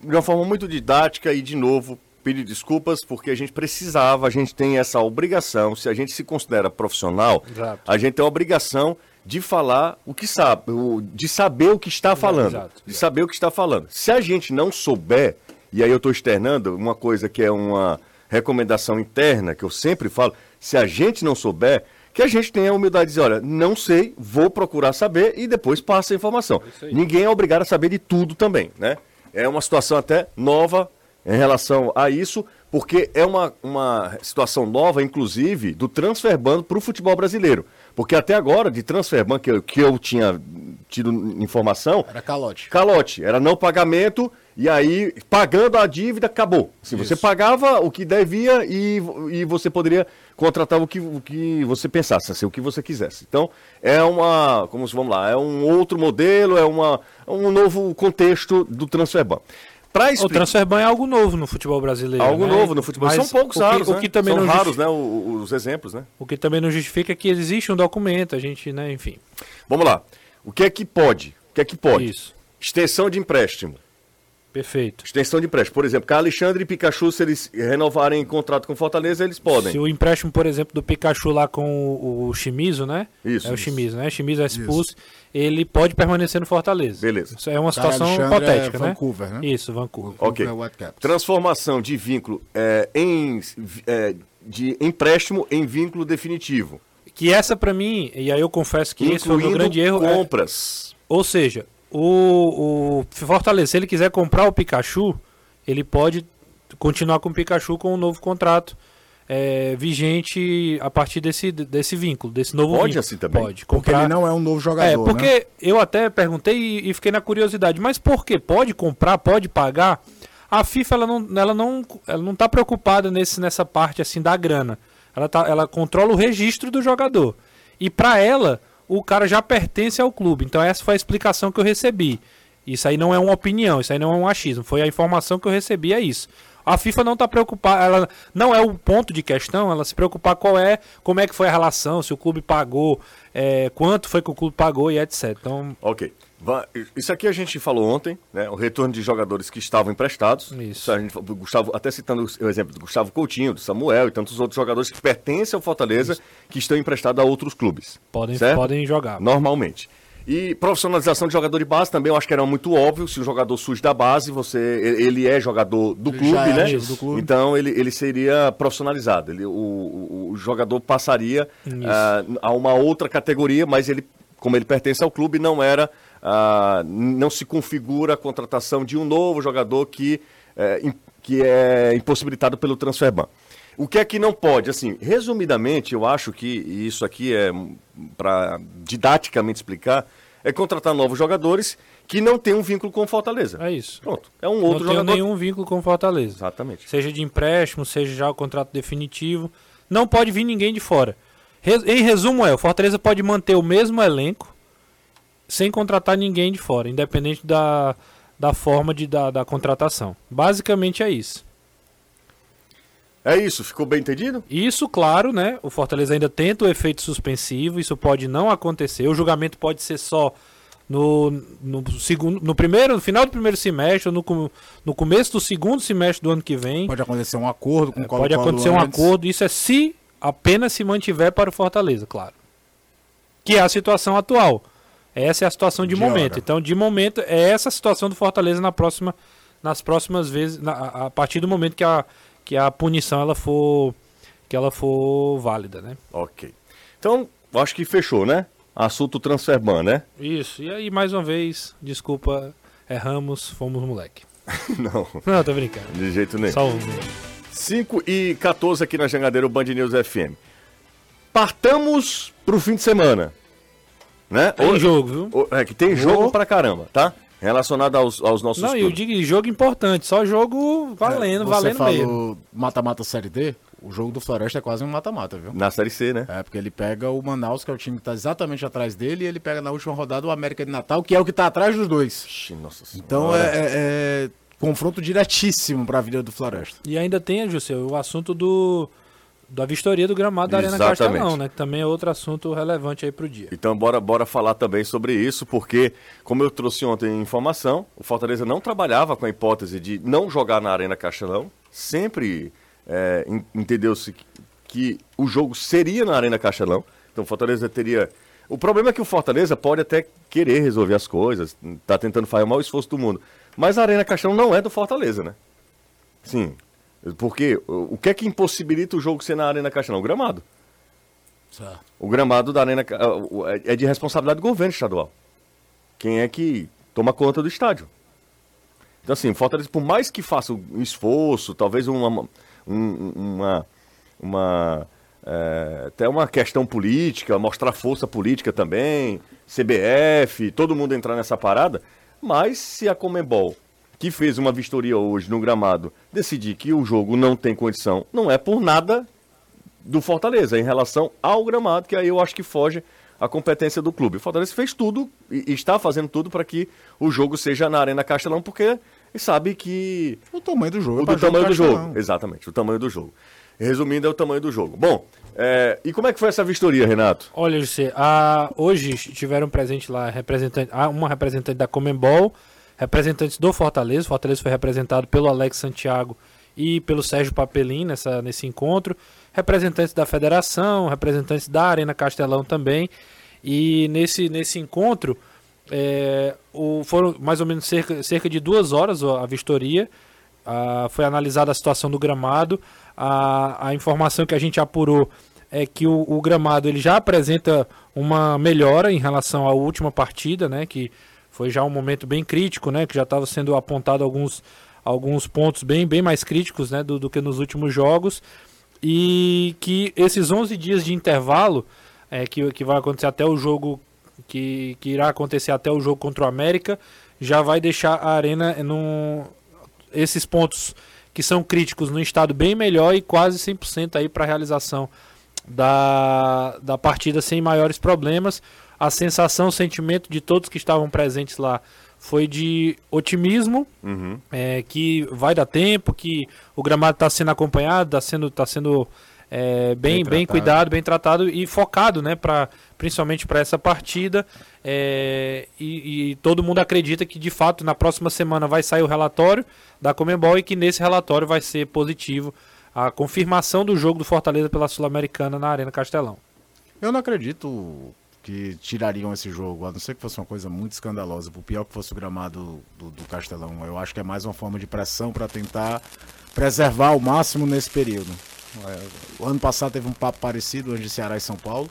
de uma forma muito didática e, de novo, pedir desculpas porque a gente precisava, a gente tem essa obrigação, se a gente se considera profissional, Exato. a gente tem a obrigação de falar o que sabe, de saber o que está falando, exato, de saber o que está falando. Se a gente não souber, e aí eu estou externando uma coisa que é uma recomendação interna, que eu sempre falo, se a gente não souber, que a gente tenha a humildade de dizer, olha, não sei, vou procurar saber e depois passa a informação. Ninguém é obrigado a saber de tudo também, né? É uma situação até nova em relação a isso, porque é uma, uma situação nova, inclusive, do transferbando para o futebol brasileiro. Porque até agora, de transferban que eu, que eu tinha tido informação, Era calote. calote, era não pagamento, e aí, pagando a dívida, acabou. Se você pagava o que devia e, e você poderia contratar o que, o que você pensasse, assim, o que você quisesse. Então, é uma, como se vamos lá, é um outro modelo, é uma, um novo contexto do transferban. Para O explicar transferban é algo novo no futebol brasileiro. algo né? novo no futebol, Mas são poucos o que, raros, o né? que também São raros, né, o- o- os exemplos, né? O que também não justifica que existe um documento, a gente, né, enfim. Vamos lá. O que é que pode? O que é que pode? Isso. Extensão de empréstimo. Perfeito. Extensão de empréstimo. Por exemplo, Carlos Alexandre e Pikachu, se eles renovarem contrato com Fortaleza, eles podem. Se o empréstimo, por exemplo, do Pikachu lá com o, o Shimizu, né? Isso, É o. Shimizu, né? Shimizu é expulso, ele pode permanecer no Fortaleza. Beleza. Isso é uma situação Alexandre hipotética, é né? Vancouver, né? Isso, Vancouver. Ok. Vancouver Whitecaps. Transformação de vínculo é, em é, de empréstimo em vínculo definitivo. Que essa pra mim, e aí eu confesso que esse foi o meu incluindo grande erro. é- compras. ou seja, o, o Fortaleza, se ele quiser comprar o Pikachu, ele pode continuar com o Pikachu com um novo contrato é, vigente a partir desse, desse vínculo, desse novo Pode vínculo. assim também? Pode. Porque Comprar... ele não é um novo jogador, É, né? porque eu até perguntei e, e fiquei na curiosidade, mas por que? Pode comprar, pode pagar? A FIFA ela não, ela não, ela não tá preocupada nesse, nessa parte assim da grana. Ela, tá, ela controla o registro do jogador. E para ela, o cara já pertence ao clube. Então essa foi a explicação que eu recebi. Isso aí não é uma opinião, isso aí não é um achismo. Foi a informação que eu recebi, é isso. A FIFA não está preocupada, ela não é o ponto de questão, ela se preocupar qual é, como é que foi a relação, se o clube pagou, é, quanto foi que o clube pagou e etc. Então, Ok. Isso aqui a gente falou ontem, né? O retorno de jogadores que estavam emprestados. Isso. A gente, Gustavo, até citando o exemplo do Gustavo Coutinho, do Samuel e tantos outros jogadores que pertencem ao Fortaleza que estão emprestados a outros clubes. podem, certo? podem jogar. Normalmente. E profissionalização de jogador de base também, eu acho que era muito óbvio. Se o jogador surge da base, você, ele é jogador do Ele clube, é né? do clube. Então ele, ele seria profissionalizado. Ele, o, o, o jogador passaria ah, a uma outra categoria, mas ele, como ele pertence ao clube, não era, ah, não se configura a contratação de um novo jogador que, é, que é impossibilitado pelo transferban. O que é que não pode? Assim, resumidamente, eu acho que e isso aqui é para didaticamente explicar, é contratar novos jogadores que não têm um vínculo com Fortaleza. É isso. Pronto. É um Não outro tenho jogador. nenhum vínculo com Fortaleza. Exatamente. Seja de empréstimo, seja já o contrato definitivo. Não pode vir ninguém de fora. Em resumo é, o Fortaleza pode manter o mesmo elenco sem contratar ninguém de fora, independente da, da forma de, da, da contratação. Basicamente é isso. É isso, ficou bem entendido? Isso, claro, né? O Fortaleza ainda tenta o efeito suspensivo, isso pode não acontecer. O julgamento pode ser só no, no segundo, no primeiro, no final do primeiro semestre, ou no, no começo do segundo semestre do ano que vem. Pode acontecer um acordo com o É, pode acontecer um antes. acordo. Isso é se apenas se mantiver para o Fortaleza, claro. Que é a situação atual. Essa é a situação de, De momento. hora. Então, de momento, é essa a situação do Fortaleza na próxima, nas próximas vezes, na- a, partir do momento que a, que a punição ela for, que ela for válida, né? Ok. Então, acho que fechou, né? Assunto transferban, né? Isso. E aí, mais uma vez, desculpa, erramos, fomos moleque. Não, Não, tô brincando. de jeito nenhum. Um. 5 e 14 aqui na Jangadeiro Band News FM. Partamos pro fim de semana. Né? Tem Hoje- jogo, viu? o- É que tem jogo Oh. pra caramba, tá? Relacionado aos, aos nossos Não, eu clubes. digo jogo importante, só jogo valendo, É, Você valendo falou mesmo. mata-mata Série D, o jogo do Floresta é quase um mata-mata, viu? Na Série C, né? É, porque ele pega o Manaus, que é o time que tá exatamente atrás dele, e ele pega na última rodada o América de Natal, que é o que tá atrás dos dois. Ixi, Nossa senhora. Então é, é- é confronto diretíssimo pra vida do Floresta. E ainda tem, José, o assunto do, da vistoria do gramado da Arena. Castelão, né? Que também é outro assunto relevante aí pro dia. Então bora, bora falar também sobre isso, porque, como eu trouxe ontem informação, o Fortaleza não trabalhava com a hipótese de não jogar na Arena Castelão. Sempre é, en- entendeu-se que, que o jogo seria na Arena Castelão. Então o Fortaleza teria. O problema é que o Fortaleza pode até querer resolver as coisas, tá tentando fazer o maior esforço do mundo. Mas a Arena Castelão não é do Fortaleza, né? Sim. Porque o que é que impossibilita o jogo ser na Arena Castelão? O gramado. Certo. O gramado da Arena ah, é é de responsabilidade do governo estadual. Quem é que toma conta do estádio? Então, assim, o Fortaleza, por mais que faça um esforço, talvez uma. um- uma, uma é, até uma questão política, mostrar força política também, CBF, todo mundo entrar nessa parada, mas se a Comembol, que fez uma vistoria hoje no gramado, decidir que o jogo não tem condição, não é por nada do Fortaleza em relação ao gramado, que aí eu acho que foge a competência do clube. O Fortaleza fez tudo e, está fazendo tudo para que o jogo seja na Arena Castelão, porque sabe que O tamanho do jogo. o é pra do tamanho do Castelão. jogo. Exatamente, o tamanho do jogo. Resumindo, é o tamanho do jogo. Bom, é, e como é que foi essa vistoria, Renato? Olha, José, a, hoje tiveram presente lá representante, ah, uma representante da Comembol, representantes do Fortaleza. O Fortaleza foi representado pelo Alex Santiago e pelo Sérgio Papelin nessa, nesse encontro. Representantes da Federação, representantes da Arena Castelão também. E nesse, nesse encontro é, o, foram mais ou menos cerca, cerca de duas horas a vistoria. Ah, foi analisada a situação do gramado. A, a informação que a gente apurou é que o, o gramado ele já apresenta uma melhora em relação à última partida, né? Que foi já um momento bem crítico, né? Que já estava sendo apontado alguns, alguns pontos bem, bem mais críticos, né? Do, do que nos últimos jogos. E que esses 11 dias de intervalo, é, que, que vai acontecer até o jogo, que, que irá acontecer até o jogo contra o América, já vai deixar a Arena num, esses pontos que são críticos no estado bem melhor e quase 100% aí para a realização da, da partida sem maiores problemas. A sensação, o sentimento de todos que estavam presentes lá foi de otimismo, Uhum. é, que vai dar tempo, que o gramado está sendo acompanhado, está sendo, tá sendo é, bem, Bem bem, cuidado, bem tratado e focado, né, pra, principalmente para essa partida. É, e, e todo mundo acredita que de fato na próxima semana vai sair o relatório da Comembol e que nesse relatório vai ser positivo a confirmação do jogo do Fortaleza pela Sul-Americana na Arena Castelão. Eu não acredito que tirariam esse jogo, a não ser que fosse uma coisa muito escandalosa, por pior que fosse o gramado do, do Castelão. Eu acho que é mais uma forma de pressão para tentar preservar ao máximo nesse período. É, O ano passado teve um papo parecido entre Ceará e São Paulo,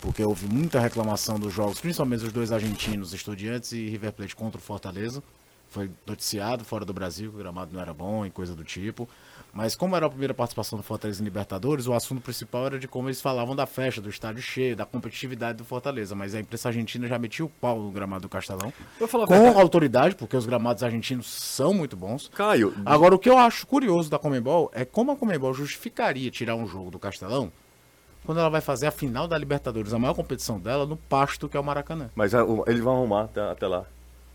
porque houve muita reclamação dos jogos, principalmente os dois argentinos, Estudiantes e River Plate contra o Fortaleza. Foi noticiado fora do Brasil que o gramado não era bom e coisa do tipo. Mas como era a primeira participação do Fortaleza em Libertadores, o assunto principal era de como eles falavam da festa, do estádio cheio, da competitividade do Fortaleza. Mas a imprensa argentina já metia o pau no gramado do Castelão. Com verdade. autoridade, porque os gramados argentinos são muito bons. Caio, Agora, o que eu acho curioso da Comembol é como a Comembol justificaria tirar um jogo do Castelão quando ela vai fazer a final da Libertadores, a maior competição dela, no pasto que é o Maracanã. mas ah, eles vão arrumar até, até lá.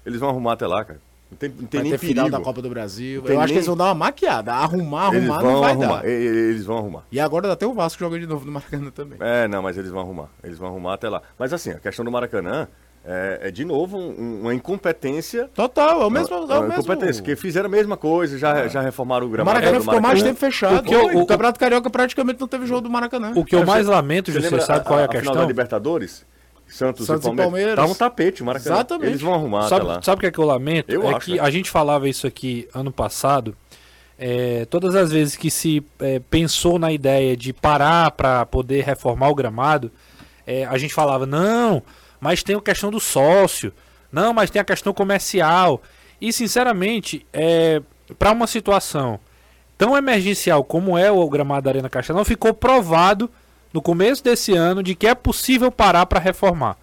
Eles vão arrumar até lá, cara. Não tem, não tem Vai nem ter final da Copa do Brasil. Eu acho que nem- eles vão dar uma maquiada. Arrumar, Eles arrumar vão não vai arrumar. dar. Eles vão arrumar. E agora até o Vasco joga de novo no Maracanã também. É, não, mas eles vão arrumar. Eles vão arrumar até lá. Mas assim, a questão do Maracanã é, é, de novo um- uma incompetência. Total, é o mesmo. É o mesmo... incompetência, porque fizeram a mesma coisa, já, já reformaram o O gramado. Maracanã do ficou mais Maracanã. tempo fechado. O que eu- o, o- Campeonato Carioca praticamente não teve jogo do Maracanã. O que eu É, mais você- lamento, Você lembra sabe qual é a final da questão? Libertadores? Santos, Santos e e Palmeiras. Palmeiras. Tá um tapete, Maracanã. Exatamente. Eles vão arrumar Sabe, lá. sabe o que é que eu lamento? Eu é acho, que né? a gente falava isso aqui ano passado. é, todas as vezes que se é, pensou na ideia de parar para poder reformar o gramado, é, a gente falava, não, mas tem a questão do sócio, não, mas tem a questão comercial. E sinceramente, é, para uma situação tão emergencial como é o gramado da Arena Castelão, ficou provado no começo desse ano de que é possível parar para reformar.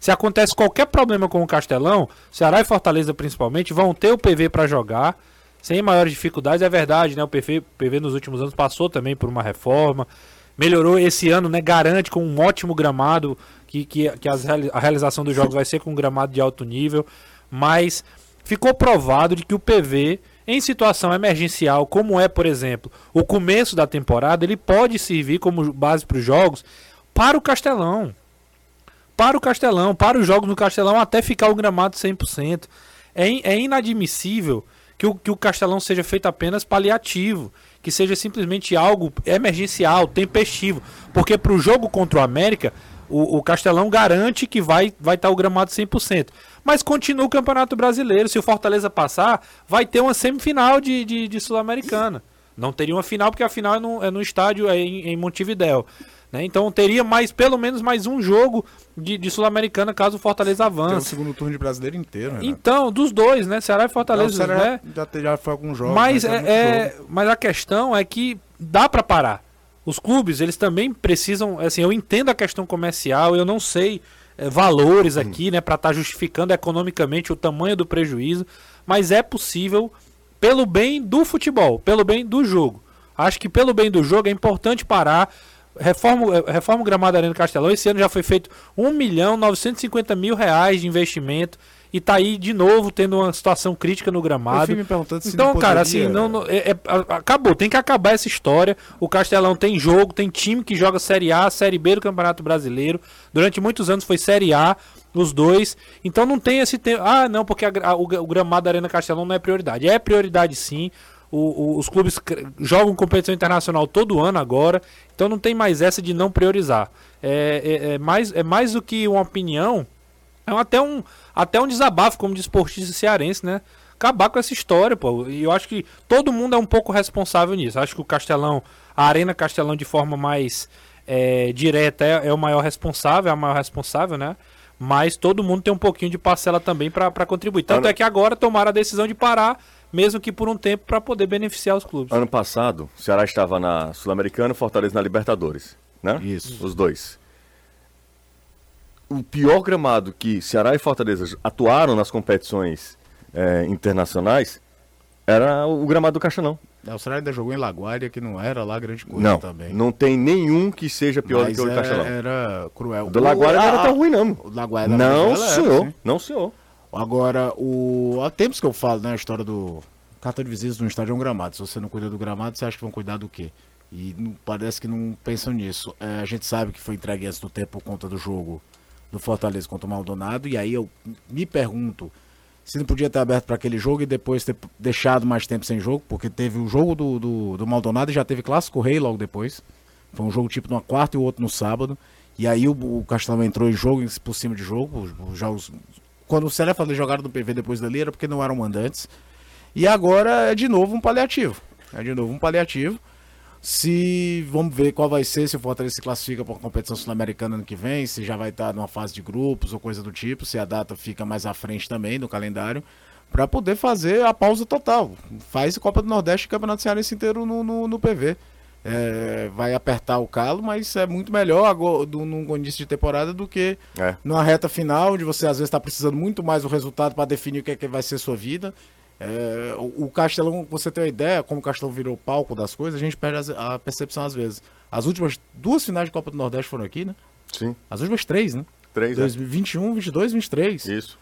Se acontece qualquer problema com o Castelão, Ceará e Fortaleza principalmente vão ter o PV para jogar sem maiores dificuldades. É verdade, né? O PV, PV nos últimos anos passou também por uma reforma, melhorou esse ano, né? Garante com um ótimo gramado que, que, que as a realização dos jogos vai ser com um gramado de alto nível, mas ficou provado de que o PV em situação emergencial, como é, por exemplo, o começo da temporada, ele pode servir como base para os jogos para o Castelão. Para o Castelão, para os jogos no Castelão, até ficar o gramado 100%. É, é inadmissível que o, que o Castelão seja feito apenas paliativo, que seja simplesmente algo emergencial, tempestivo. Porque para o jogo contra o América, o, o, Castelão garante que vai estar vai tá o gramado 100%. Mas continua o Campeonato Brasileiro. Se o Fortaleza passar, vai ter uma semifinal de, de, de Sul-Americana. Não teria uma final, porque a final é no, é no estádio é em, em Montevidéu. Né? Então teria mais, pelo menos mais um jogo de, de Sul-Americana caso o Fortaleza avance. Tem o segundo turno de brasileiro inteiro, Renato. Então, dos dois, né? Ceará e Fortaleza. Não, né? já, já foi algum jogo. Mas, é, é mas a questão é que dá para parar. Os clubes, eles também precisam. Assim, eu entendo a questão comercial, eu não sei é, valores hum. aqui, né, para estar tá justificando economicamente o tamanho do prejuízo, mas é possível pelo bem do futebol, pelo bem do jogo. Acho que pelo bem do jogo é importante parar reforma, eh, reforma o gramado da Arena Castelão. Esse ano já foi feito 1 milhão 950 mil reais de investimento. E tá aí de novo tendo uma situação crítica no gramado. então, cara, assim, não, não é, é, acabou. Tem que acabar essa história. O Castelão tem jogo, tem time que joga Série A, Série B do Campeonato Brasileiro. Durante muitos anos foi Série A, os dois. Então não tem esse tempo. Ah, não, porque a, a, o, o gramado da Arena Castelão não é prioridade. É prioridade sim. O, o, os clubes jogam competição internacional todo ano agora, então não tem mais essa de não priorizar. É, é, é mais, é mais do que uma opinião, é até um, até um desabafo como de esportista cearense, né? Acabar com essa história, pô. E eu acho que todo mundo é um pouco responsável nisso. Acho que o Castelão, a Arena Castelão de forma mais é, direta é, é, o maior responsável, é a maior responsável, né? Mas todo mundo tem um pouquinho de parcela também para contribuir. Tanto Ana... é que agora tomaram a decisão de parar mesmo que por um tempo, para poder beneficiar os clubes. Ano passado, o Ceará estava na Sul-Americana, Fortaleza na Libertadores, né? Isso. Os dois. O pior gramado que Ceará e Fortaleza atuaram nas competições é, internacionais era o gramado do Caixanão. O Ceará ainda jogou em Laguária, que não era lá grande coisa não, também. Não tem nenhum que seja pior Mas do que o do Caixanão. Era cruel. O do Laguária não era tão ruim, não. O Laguária não, senhor. Era, não, senhor. Agora, o... há tempos que eu falo, né, a história do carta de visitas no estádio é um gramado. Se você não cuida do gramado, você acha que vão cuidar do quê? E não, parece que não pensam nisso. É, a gente sabe que foi entregue antes do tempo por conta do jogo do Fortaleza contra o Maldonado. E aí eu me pergunto se não podia ter aberto para aquele jogo e depois ter deixado mais tempo sem jogo, porque teve o jogo do, do, do Maldonado e já teve Clássico Rei logo depois. Foi um jogo tipo numa quarta e o outro no sábado. E aí o, o Castelão entrou em jogo por cima de jogo. Os, os quando o falou jogaram do PV depois dali era porque não eram mandantes. E agora é de novo um paliativo. É de novo um paliativo. Se vamos ver qual vai ser, se o Fortaleza se classifica para a competição sul-americana ano que vem, se já vai estar numa fase de grupos ou coisa do tipo, se a data fica mais à frente também no calendário, para poder fazer a pausa total. Faz Copa do Nordeste e Campeonato Cearense inteiro no, no, no PV é, vai apertar o calo, mas é muito melhor agora, do, num início de temporada do que é. numa reta final, onde você às vezes está precisando muito mais do resultado para definir o que, é que vai ser sua vida. É, o, o Castelão, você tem uma ideia, como o Castelão virou palco das coisas, a gente perde a, a percepção às vezes. As últimas duas finais de Copa do Nordeste foram aqui, né? Sim. As últimas três, né? Três, 2021, é. 22, 23. Isso.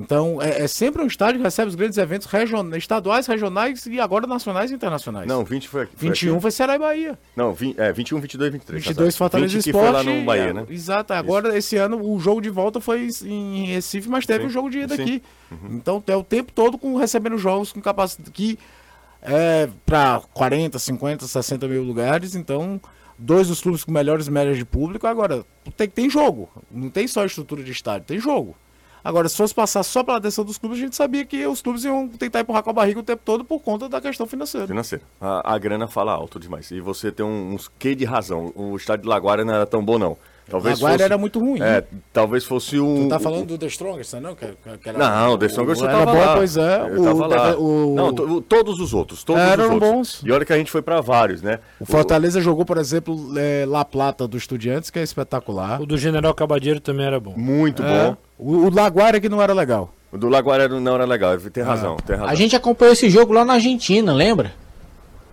Então, é, é, sempre um estádio que recebe os grandes eventos regionais, estaduais, regionais e agora nacionais e internacionais. Não, 20 foi aqui. Foi 21 aqui. foi Ceará e Bahia. Não, 20, é, 21, 22 23. 22 Fortaleza 20 Esporte. foi lá no Bahia, né? Exato. Agora, Isso. esse ano, o jogo de volta foi em Recife, mas teve o um jogo de ida aqui. Uhum. Então, é o tempo todo com, recebendo jogos com capacidade que é para 40, 50, 60 mil lugares. Então, dois dos clubes com melhores médias de público. Agora, tem, tem jogo. Não tem só estrutura de estádio, tem jogo. Agora, se fosse passar só pela atenção dos clubes, a gente sabia que os clubes iam tentar empurrar com a barriga o tempo todo por conta da questão financeira. Financeira. A, a grana fala alto demais. E você tem um, uns quê de razão. O estádio de Laguária não era tão bom, não. Talvez Laguária fosse, era muito ruim. É, talvez fosse um. Tu tá falando do The Strongest, não? Que, que era, não, o The Strongest você tava bom, lá. Pois é. Eu o, tava lá. O, não, to, todos os outros. Todos eram os outros. bons. E olha que a gente foi para vários, né? O Fortaleza o, jogou, por exemplo, é, La Plata do Estudiantes, que é espetacular. O do General Cabadeiro também era bom. Muito é. bom. O, o Laguária que não era legal. O do Laguária não era legal, tem razão, ah. tem razão. A gente acompanhou esse jogo lá na Argentina, lembra?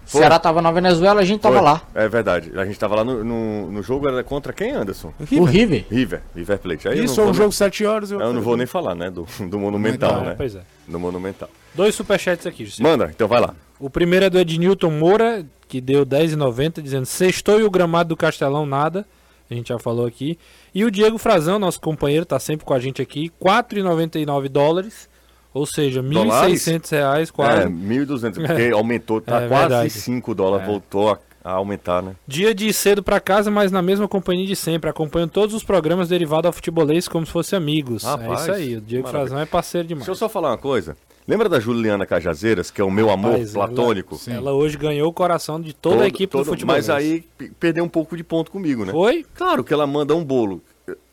O Ceará tava na Venezuela, a gente tava Foi. lá. É verdade. A gente tava lá no, no, no jogo, era contra quem, Anderson? O River. River. River Plate. Aí eu Isso é um jogo 7 horas. nem- Eu não vou nem falar, né? Do, do Monumental, né? pois é. Do Monumental. Dois superchats aqui, José. Manda, então vai lá. O primeiro é do Ednilton Moura, que deu 10,90, dizendo: Sextou e o gramado do Castelão nada. A gente já falou aqui. E o Diego Frazão, nosso companheiro, tá sempre com a gente aqui. 4,99 dólares. Ou seja, R$ Dólares? 1.600 reais É, quase. 1.200, porque aumentou, tá É quase verdade. 5 dólares, voltou a, a aumentar, né? Dia de cedo pra casa, mas na mesma companhia de sempre. Acompanho todos os programas derivados ao futebolês como se fossem amigos. Rapaz, é isso aí. O Diego maravilha. Frazão é parceiro demais. Deixa eu só falar uma coisa. Lembra da Juliana Cajazeiras, que é o meu amor Rapaz, ela- platônico? Ela, hoje ganhou o coração de toda Todo- a equipe todo- do futebol. Mas aí perdeu um pouco de ponto comigo, né? Foi? Claro que ela manda um bolo.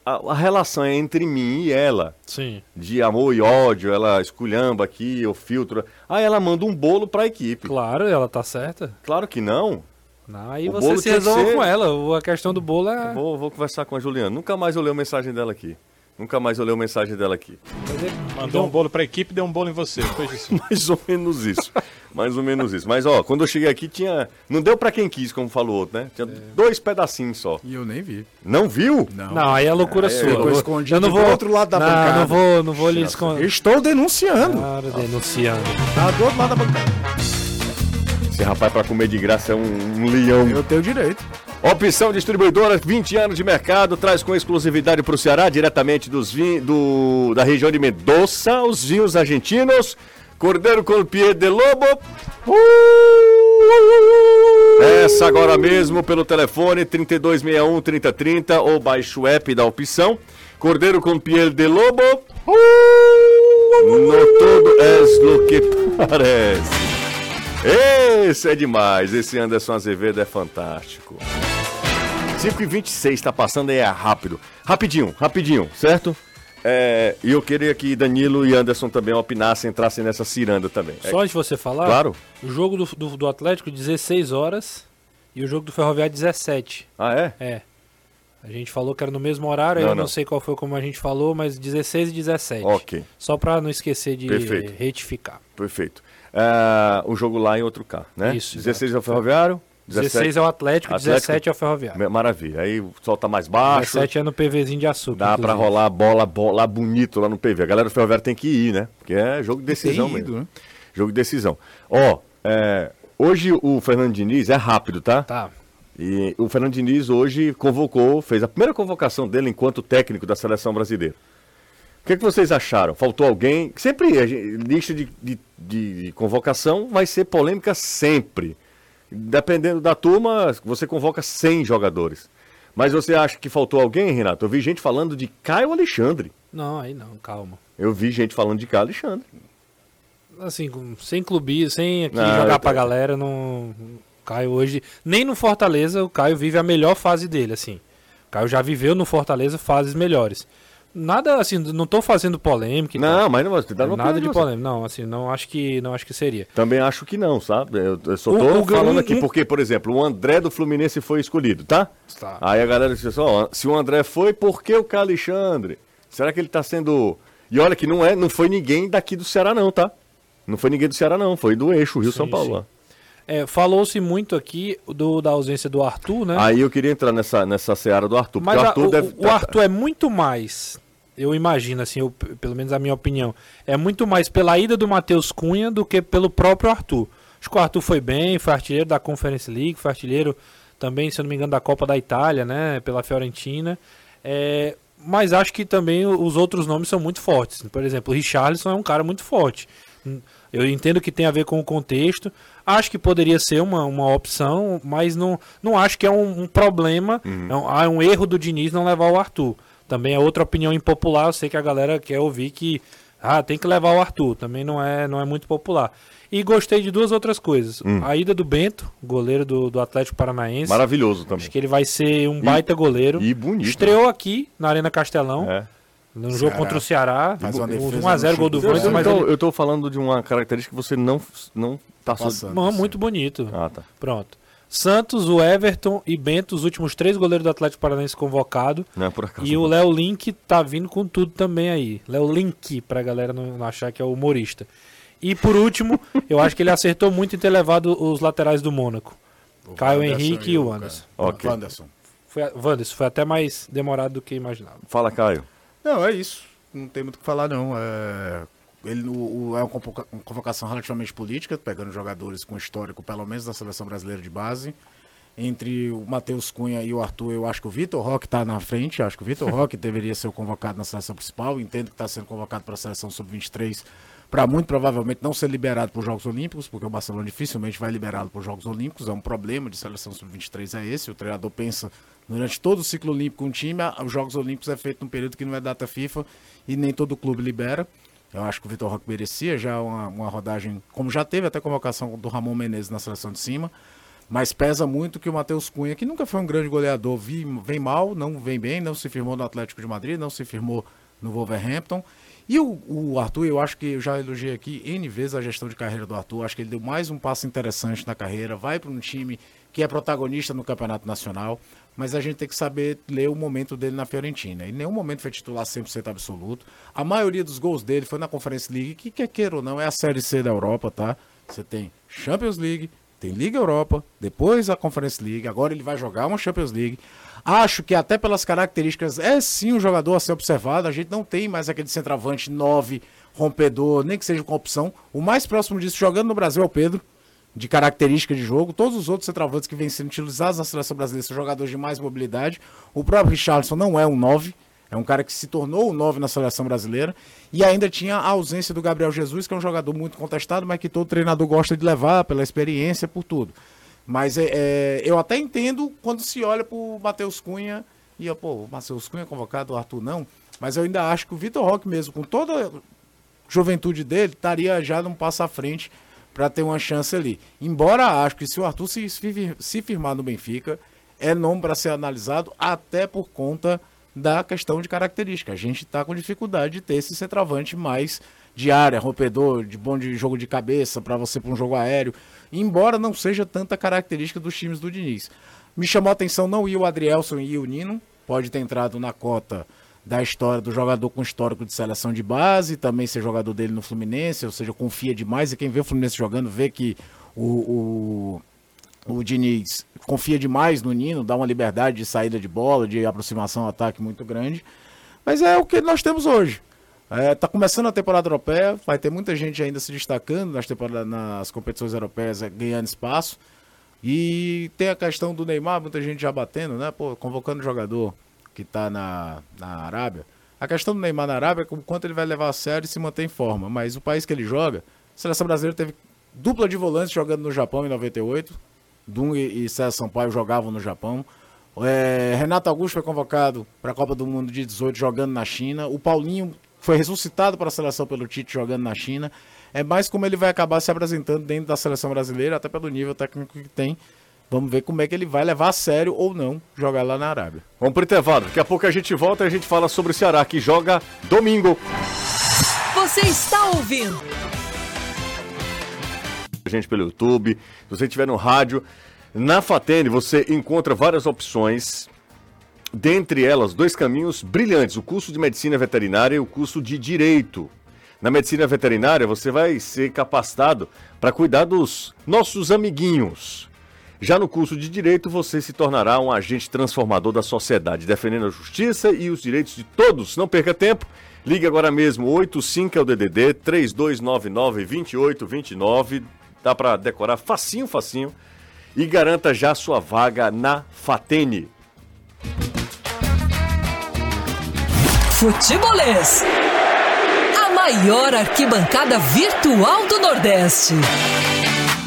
A, a relação é entre mim e ela. Sim. De amor e ódio, ela esculhamba aqui, eu filtro. Aí ela manda um bolo pra equipe. Claro, ela tá certa. Claro que não. Não, aí O você se resolve ser- com ela. A questão do bolo é. Vou, vou conversar com a Juliana. Nunca mais eu leio a mensagem dela aqui. Nunca mais eu leio a mensagem dela aqui. Mandou um bolo pra equipe e deu um bolo em você. Foi isso. Mais ou menos isso. Mais ou menos isso. Mas, ó, quando eu cheguei aqui tinha. Não deu pra quem quis, como falou o outro, né? Tinha dois pedacinhos só. E eu nem vi. Não viu? Não. Não, aí é loucura sua. ficou Eu vou- escondido eu não do vou outro lado da não, bancada. Não vou, não vou lhe esconder. Estou denunciando. Claro, denunciando. Tá do outro lado da bancada. Esse rapaz, pra comer de graça, é um, um leão. Eu tenho direito. Opção distribuidora, 20 anos de mercado, traz com exclusividade para o Ceará, diretamente dos vin do, da região de Mendoza, os vinhos argentinos, Cordeiro com Pied de Lobo. Peça agora mesmo pelo telefone 3261-3030 ou baixe o app da opção. Cordeiro com Pied de Lobo. No todo es lo que parece. Esse é demais, esse Anderson Azevedo é fantástico. 5 e 26 tá passando aí é rápido. Rapidinho, rapidinho, certo? É, E eu queria que Danilo e Anderson também opinassem, entrassem nessa ciranda também. É, Só antes de você falar, claro. o jogo do, do, do Atlético 16 horas e o jogo do Ferroviário 17. Ah, é? É. A gente falou que era no mesmo horário, Não, eu não, não. sei qual foi como a gente falou, mas 16 e 17. Ok, Só pra não esquecer de Perfeito. retificar. perfeito. É, o jogo lá em outro carro, né? Isso, 16 é o Ferroviário, 16 é o Atlético, Atlético. 17 é o Ferroviário. Maravilha. Aí o sol tá mais baixo. 17 é no PVzinho de açúcar. Dá pra inclusive. rolar a bola, bola bonito lá no PV. A galera do Ferroviário tem que ir, né? Porque é jogo de decisão Tem ido, mesmo. né? Jogo de decisão. Ó, é, hoje o Fernando Diniz é rápido, tá? Tá. E o Fernando Diniz hoje convocou, fez a primeira convocação dele enquanto técnico da seleção brasileira. O que, que vocês acharam? Faltou alguém? Sempre, a gente- lista de, de, de convocação vai ser polêmica sempre. Dependendo da turma, você convoca 100 jogadores. Mas você acha que faltou alguém, Renato? Eu vi gente falando de Caio Alexandre. Não, aí não, calma. Eu vi gente falando de Caio Alexandre. Assim, sem clube, sem aqui Não, jogar pra galera, não. Caio hoje. Nem no Fortaleza, o Caio vive a melhor fase dele, assim. O Caio já viveu no Fortaleza fases melhores. Nada assim, não tô fazendo polêmica Não, mas não, você tá Nada de você. polêmica. Não, assim, não acho que não acho que seria. Também acho que não, sabe? Eu, eu só tô o- falando aqui um- porque, por exemplo, o André do Fluminense foi escolhido, tá? Tá. Aí a galera disse assim, ó, se o André foi, por que o Caio Alexandre? Será que ele tá sendo... E olha que não é, não foi ninguém daqui do Ceará não, tá? Não foi ninguém do Ceará não, foi do eixo Rio-São Sim, Paulo. sim. lá. É, Falou-se muito aqui do, da ausência do Arthur, né? Aí eu queria entrar nessa, nessa seara do Arthur, Mas o a- o, deve... o Arthur é muito mais, eu imagino, assim, eu- pelo menos a minha opinião, é muito mais pela ida do Matheus Cunha do que pelo próprio Arthur. Acho que o Arthur foi bem, foi artilheiro da Conference League, foi artilheiro também, se eu não me engano, da Copa da Itália, né, pela Fiorentina. É, mas acho que também os outros nomes são muito fortes. Por exemplo, o Richarlison é um cara muito forte. Hum, Eu entendo que tem a ver com o contexto. Acho que poderia ser uma, uma opção, mas não, não acho que é um, um problema. É, um, é um erro do Diniz não levar o Arthur. Também é outra opinião impopular. Eu sei que a galera quer ouvir que ah, tem que levar o Arthur. Também não é, não é muito popular. E gostei de duas outras coisas. A ida do Bento, goleiro do, do Atlético Paranaense. Maravilhoso também. Acho que ele vai ser um baita goleiro. E bonito. Estreou aqui na Arena Castelão, É. no jogo Ceará contra o Ceará. faz uma defesa 1x0 no gol do Vantos, mas então, ele... eu tô falando de uma característica que você não, não passou... Passando. Não, muito bonito. Ah, tá. Pronto. Santos, o Everton e Bento, os últimos três goleiros do Atlético Paranaense convocado. Não é por acaso. E o Léo Link tá vindo com tudo também aí. Léo Link, pra galera não não achar que é o humorista. E por último, eu acho que ele acertou muito em ter levado os laterais do Mônaco. O Caio Wanderson Henrique e o. Anderson. Ok. Wanderson. Foi, a- Wanderson, foi até mais demorado do que imaginava. Fala, Caio. Não, é isso. Não tem muito o que falar, não. É, ele, o, o- é uma convoca- uma convocação relativamente política, pegando jogadores com histórico, pelo menos da seleção brasileira de base. Entre o Matheus Cunha e o Arthur, eu acho que o Vitor Roque está na frente. Acho que o Vitor Roque deveria ser convocado na seleção principal. Entendo que está sendo convocado para a seleção sub-23 para muito provavelmente não ser liberado para os Jogos Olímpicos, porque o Barcelona dificilmente vai liberá-lo para os Jogos Olímpicos. É um problema de seleção sub-23 é esse. O treinador pensa durante todo o ciclo olímpico um time, ah, os Jogos Olímpicos é feito num período que não é data FIFA e nem todo clube libera. Eu acho que o Vitor Roque merecia já uma, uma rodagem, como já teve até convocação do Ramon Menezes na seleção de cima. Mas pesa muito que o Matheus Cunha, que nunca foi um grande goleador, vem mal, não vem bem, não se firmou no Atlético de Madrid, não se firmou no Wolverhampton. E o, o Arthur, eu acho que eu já elogiei aqui N vezes a gestão de carreira do Arthur. Acho que ele deu mais um passo interessante na carreira. Vai para um time que é protagonista no Campeonato Nacional. Mas a gente tem que saber ler o momento dele na Fiorentina. Em nenhum momento foi titular 100% absoluto. A maioria dos gols dele foi na Conference League, que quer queira ou não, é a Série C da Europa, tá? Você tem Champions League, tem Liga Europa, depois a Conference League, agora ele vai jogar uma Champions League. Acho que até pelas características é sim um jogador a ser observado. A gente não tem mais aquele centroavante 9, rompedor, nem que seja com opção. O mais próximo disso jogando no Brasil é o Pedro, de característica de jogo. Todos os outros centroavantes que vêm sendo utilizados na seleção brasileira são jogadores de mais mobilidade. O próprio Richardson não é um 9. É um cara que se tornou o 9 na seleção brasileira. E ainda tinha a ausência do Gabriel Jesus, que é um jogador muito contestado, mas que todo treinador gosta de levar pela experiência, por tudo. Mas é, é, eu até entendo quando se olha pro Matheus Cunha e, pô, o Matheus Cunha convocado, o Arthur não. Mas eu ainda acho que o Vitor Roque mesmo, com toda a juventude dele, estaria já num passo à frente para ter uma chance ali. Embora acho que se o Arthur se, se, firmar no Benfica, é nome para ser analisado até por conta da questão de característica. A gente está com dificuldade de ter esse centroavante mais de área, rompedor, de bom de jogo de cabeça, para você para um jogo aéreo, embora não seja tanta característica dos times do Diniz. Me chamou a atenção não ir o Adrielson e o Nino, pode ter entrado na cota da história do jogador com histórico de seleção de base, também ser jogador dele no Fluminense, ou seja, confia demais, e quem vê o Fluminense jogando vê que o, o, o Diniz confia demais no Nino, dá uma liberdade de saída de bola, de aproximação ataque muito grande, mas é o que nós temos hoje. É, tá começando a temporada europeia, vai ter muita gente ainda se destacando nas, nas competições europeias, é, ganhando espaço. E tem a questão do Neymar, muita gente já batendo, né? Pô, convocando jogador que tá na, na Arábia. A questão do Neymar na Arábia é o quanto ele vai levar a sério e se manter em forma. Mas o país que ele joga, a seleção brasileira teve dupla de volantes jogando no Japão em 98. Dunga e César Sampaio jogavam no Japão. É, Renato Augusto foi convocado para a Copa do Mundo de 18 jogando na China. O Paulinho foi ressuscitado para a seleção pelo Tite jogando na China. É mais como ele vai acabar se apresentando dentro da seleção brasileira, até pelo nível técnico que tem. Vamos ver como é que ele vai levar a sério ou não jogar lá na Arábia. Vamos pro intervalo. Daqui a pouco a gente volta e a gente fala sobre o Ceará, que joga domingo. Você está ouvindo A gente pelo YouTube, se você estiver no rádio. Na Fatene você encontra várias opções. Dentre elas, dois caminhos brilhantes: o curso de medicina veterinária e o curso de direito. Na medicina veterinária, você vai ser capacitado para cuidar dos nossos amiguinhos. Já no curso de direito, você se tornará um agente transformador da sociedade, defendendo a justiça e os direitos de todos. Não perca tempo. Ligue agora mesmo, 85 é o DDD 3299 2829. Dá para decorar facinho, facinho. E garanta já sua vaga na Fatene. Futebolês. A maior arquibancada virtual do Nordeste.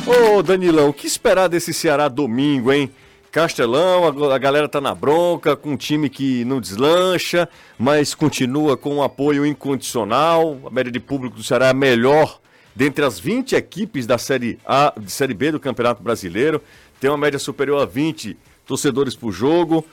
Ô Danilão, o que esperar desse Ceará domingo, hein? Castelão, a, galera tá na bronca, com um time que não deslancha, mas continua com um apoio incondicional. A média de público do Ceará é a melhor dentre as 20 equipes da Série A, de Série B do Campeonato Brasileiro. Tem uma média superior a 20 torcedores por jogo.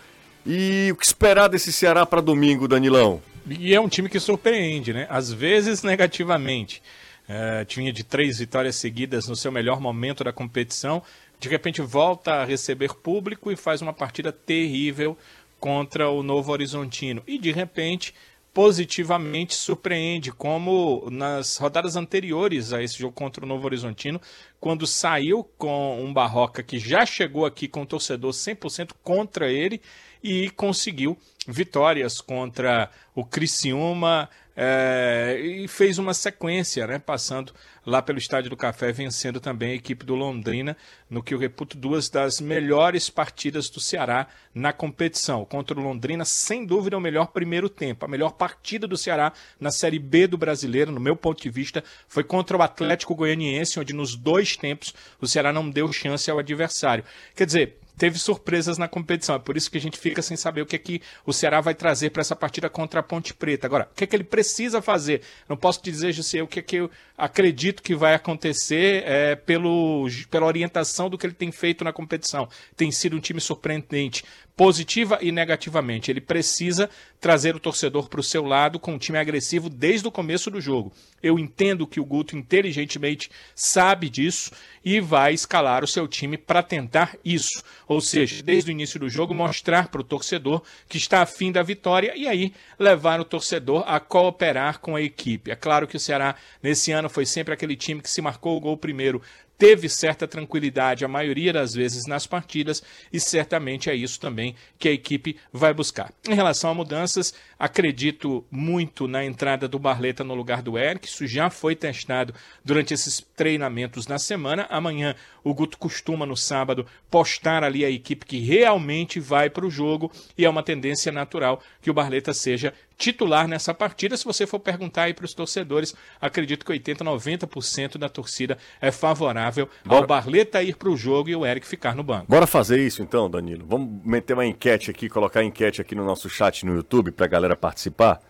E o que esperar desse Ceará para domingo, Danilão? E é um time que surpreende, né? Às vezes negativamente. É, tinha de três vitórias seguidas no seu melhor momento da competição. De repente volta a receber público e faz uma partida terrível contra o Novo Horizontino. E de repente positivamente surpreende, como nas rodadas anteriores a esse jogo contra o Novo Horizontino, quando saiu com um Barroca que já chegou aqui com o torcedor 100% contra ele e conseguiu vitórias contra o Criciúma é, e fez uma sequência, né, passando lá pelo Estádio do Café, vencendo também a equipe do Londrina, no que eu reputo duas das melhores partidas do Ceará na competição. Contra o Londrina, sem dúvida, o melhor primeiro tempo. A melhor partida do Ceará na Série B do Brasileiro, no meu ponto de vista, foi contra o Atlético Goianiense, onde nos dois tempos o Ceará não deu chance ao adversário. Quer dizer, teve surpresas na competição. É por isso que a gente fica sem saber o que é que o Ceará vai trazer para essa partida contra a Ponte Preta. Agora, o que é que ele precisa fazer? Não posso te dizer, José, o que é que eu acredito que vai acontecer é, pelo, pela orientação do que ele tem feito na competição. Tem sido um time surpreendente positiva e negativamente. Ele precisa trazer o torcedor para o seu lado com um time agressivo desde o começo do jogo. Eu entendo que o Guto inteligentemente sabe disso e vai escalar o seu time para tentar isso. Ou seja, desde o início do jogo, mostrar para o torcedor que está afim da vitória e aí levar o torcedor a cooperar com a equipe. É claro que o Ceará, nesse ano, foi sempre aquele time que se marcou o gol primeiro teve certa tranquilidade a maioria das vezes nas partidas e certamente é isso também que a equipe vai buscar. Em relação a mudanças, acredito muito na entrada do Barleta no lugar do Eric, isso já foi testado durante esses treinamentos na semana. Amanhã o Guto costuma no sábado postar ali a equipe que realmente vai para o jogo e é uma tendência natural que o Barleta seja titular nessa partida. Se você for perguntar aí para os torcedores, acredito que 80, 90% da torcida é favorável Bora. ao Barleta ir para o jogo e o Eric ficar no banco. Bora fazer isso então, Danilo. Vamos meter uma enquete aqui, colocar a enquete aqui no nosso chat no YouTube para a galera participar.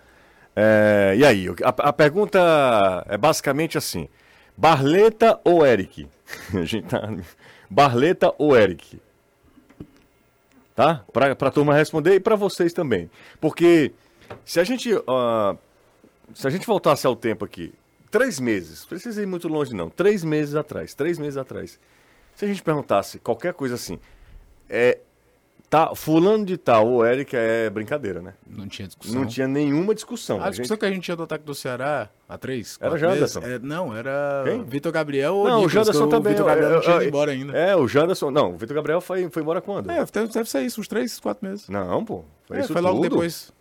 É, e aí, a, a, pergunta é basicamente assim: Barleta ou Eric? a gente tá... Barleta ou Eric? Tá? Para a turma responder e para vocês também. Porque se a gente. Uh, se a gente voltasse ao tempo aqui, três meses, precisa ir muito longe não, três meses atrás, três meses atrás. Se a gente perguntasse qualquer coisa assim, é, tá, fulano de tal, o Eric é brincadeira, né? Não tinha discussão. Não tinha nenhuma discussão. A, a discussão gente... que a gente tinha do ataque do Ceará há três, Era Janderson. É, não, era Quem? Vitor Gabriel ou Não, o Janderson também. O Vitor Gabriel não tinha ido embora ainda. É, o Janderson, não, o Vitor Gabriel foi, foi embora quando? É, deve, ser isso, uns três, quatro meses. Não, pô. Foi, é, isso foi logo depois.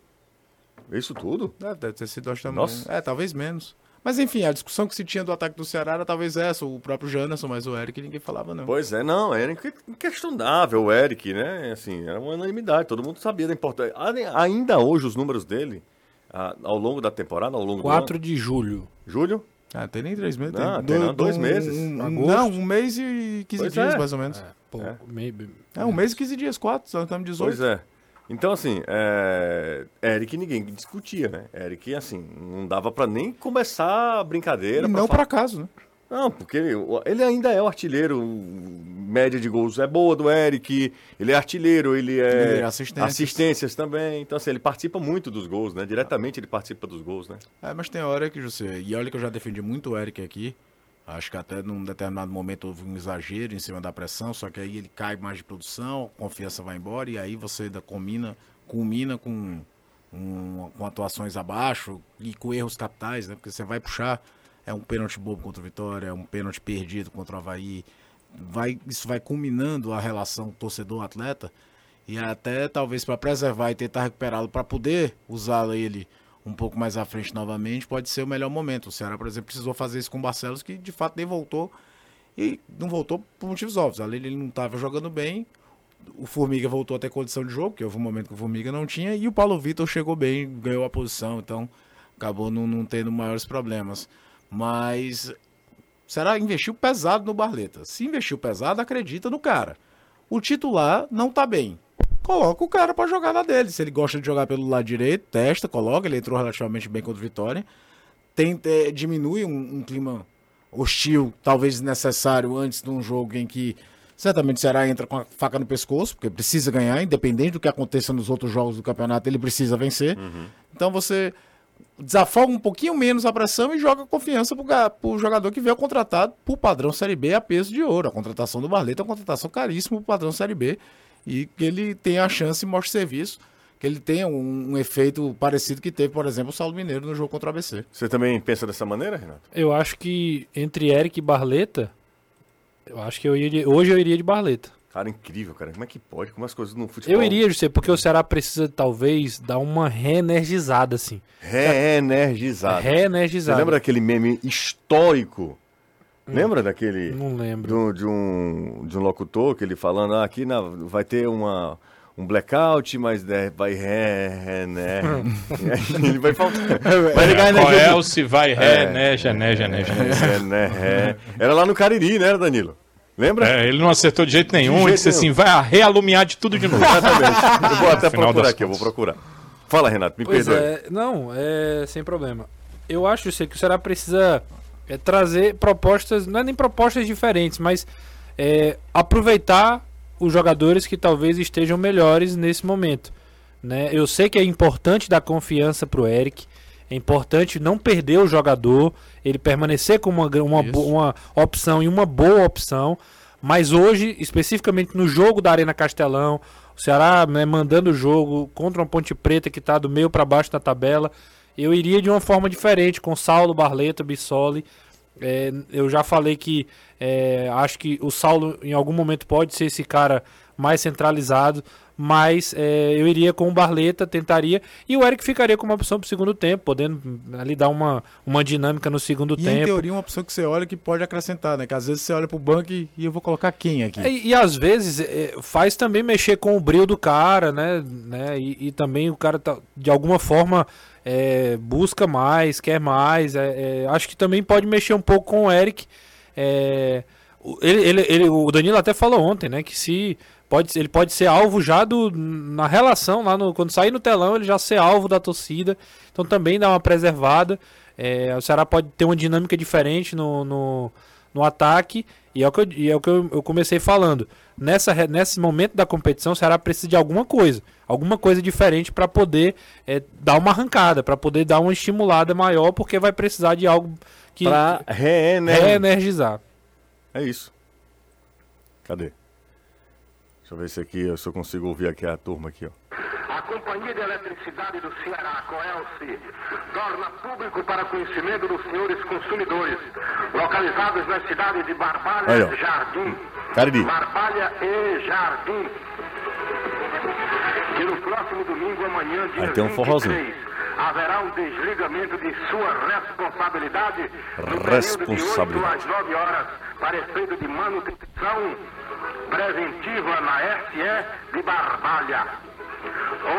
Isso tudo? É, deve ter sido, acho também. Nossa. É, talvez menos. Mas enfim, a discussão que se tinha do ataque do Ceará era talvez essa, o próprio Janderson, mas o Eric ninguém falava não. Pois é, não, era inquestionável o Eric, né? Assim, era uma unanimidade, todo mundo sabia da importância. Ainda hoje os números dele, ao longo da temporada, ao longo 4 de julho. Julho? Ah, tem nem três meses. Não, tem, tem dois meses. Um, não, um mês e 15 pois dias, é. mais ou menos. É, pô, é. Meio... é, um mês e 15 dias, quatro, nós estamos 18. Pois é. Então, assim, é... Eric ninguém discutia, né? Eric, assim, não dava para nem começar a brincadeira. E não por acaso, né? Não, porque ele, ele, ainda é o artilheiro, média de gols é boa do Eric, ele é artilheiro, ele é, ele é assistências. assistências. também. Então, assim, ele participa muito dos gols, né? Diretamente ele participa dos gols, né? É, mas tem hora que você. E olha que eu já defendi muito o Eric aqui. Acho que até num determinado momento houve um exagero em cima da pressão, só que aí ele cai mais de produção, confiança vai embora e aí você ainda combina, culmina com, um, com atuações abaixo e com erros capitais, né? Porque você vai puxar, é um pênalti bobo contra o Vitória, é um pênalti perdido contra o Havaí. Vai, isso vai culminando a relação torcedor-atleta e até talvez para preservar e tentar recuperá-lo para poder usá-lo ele um pouco mais à frente novamente, pode ser o melhor momento. O Ceará, por exemplo, precisou fazer isso com o Barcelos, que de fato nem voltou. E não voltou por motivos óbvios. Além ele não estava jogando bem, o Formiga voltou a ter condição de jogo, que houve um momento que o Formiga não tinha, e o Paulo Vitor chegou bem, ganhou a posição, então acabou não, não tendo maiores problemas. Mas será investiu pesado no Barleta. Se investiu pesado, acredita no cara. O titular não está bem coloca o cara para jogar na dele. Se ele gosta de jogar pelo lado direito, testa, coloca. Ele entrou relativamente bem contra o Vitória. Tem, é, diminui um, um, clima hostil, talvez necessário, antes de um jogo em que certamente o Ceará entra com a faca no pescoço, porque precisa ganhar, independente do que aconteça nos outros jogos do campeonato, ele precisa vencer. Uhum. Então você desafoga um pouquinho menos a pressão e joga confiança para o jogador que veio contratado por padrão Série B a peso de ouro. A contratação do Barleta é uma contratação caríssima para padrão Série B e que ele tenha a chance e mostre serviço, que ele tenha um, um efeito parecido que teve, por exemplo, o Saulo Mineiro no jogo contra o ABC. Você também pensa dessa maneira, Renato? Eu acho que entre Eric e Barleta, eu acho que eu iria hoje eu iria de Barleta. Cara, incrível, cara. Como é que pode? Como as coisas no futebol... Eu iria, José, porque o Ceará precisa talvez dar uma reenergizada, assim. Reenergizado. Você Reenergizada. lembra daquele meme histórico? Lembra daquele... Não lembro. do- de, um, de um locutor que ele falando, ah, aqui na, vai ter uma, um blackout, mas né, vai ré, ré, né? E ele vai faltar. Vai ligar a energia do- Coelce vai ré, É. neja, neja, neja. É, né, ré. Era lá no Cariri, né, Danilo? Lembra? É, ele não acertou de jeito nenhum. jeito ele disse assim: vai realumiar de tudo de novo. Exatamente. Eu vou até Final procurar aqui, eu vou procurar. Fala, Renato, me Pois perdoe. é, não, é sem problema. Eu acho José, que o Ceará precisa é, trazer propostas, não é nem propostas diferentes, mas é, aproveitar os jogadores que talvez estejam melhores nesse momento. Né? Eu sei que é importante dar confiança pro Eric, é importante não perder o jogador, ele permanecer com uma, uma, uma opção e uma boa opção. Mas hoje, especificamente no jogo da Arena Castelão, o Ceará né, mandando o jogo contra uma Ponte Preta que está do meio para baixo da tabela, eu iria de uma forma diferente, com Saulo, Barleta, Bissoli. É, eu já falei que é, acho que o Saulo em algum momento pode ser esse cara mais centralizado, mas é, eu iria com o Barleta, tentaria, e o Eric ficaria como uma opção para o segundo tempo, podendo hum, ali dar uma, uma dinâmica no segundo E em tempo. teoria, uma opção que você olha que pode acrescentar, né? Que às vezes você olha pro banco e, e eu vou colocar quem aqui? É, E, e às vezes é, faz também mexer com o brilho do cara, né? né? E, e também o cara tá, de alguma forma é, busca mais, quer mais. é, é, acho que também pode mexer um pouco com o Eric. É, ele, ele, ele- o Danilo até falou ontem, né? Que se pode, ele pode ser alvo já do, na relação, lá no, quando sair no telão, ele já ser alvo da torcida. Então também dá uma preservada. É, o Ceará pode ter uma dinâmica diferente no, no, no ataque. E é o que, eu, e é o que eu, eu comecei falando. Nessa, nesse momento da competição, o Ceará precisa de alguma coisa. Alguma coisa diferente para poder é, dar uma arrancada, para poder dar uma estimulada maior, porque vai precisar de algo que reener... reenergizar. É isso. Cadê? Deixa eu ver se aqui, se eu consigo ouvir aqui a turma aqui, ó. A Companhia de Eletricidade do Ceará, Coelce, torna público para conhecimento dos senhores consumidores, localizados nas cidades de Barbalha Aí, ó. e Jardim. Cariri. Barbalha e Jardim. Que no próximo domingo, amanhã, dia Aí tem um 23, forrozinho. haverá um desligamento de sua responsabilidade no período de 8 Responsabilidade. às 9 horas para efeito de manutenção preventiva na SE de Barbalha.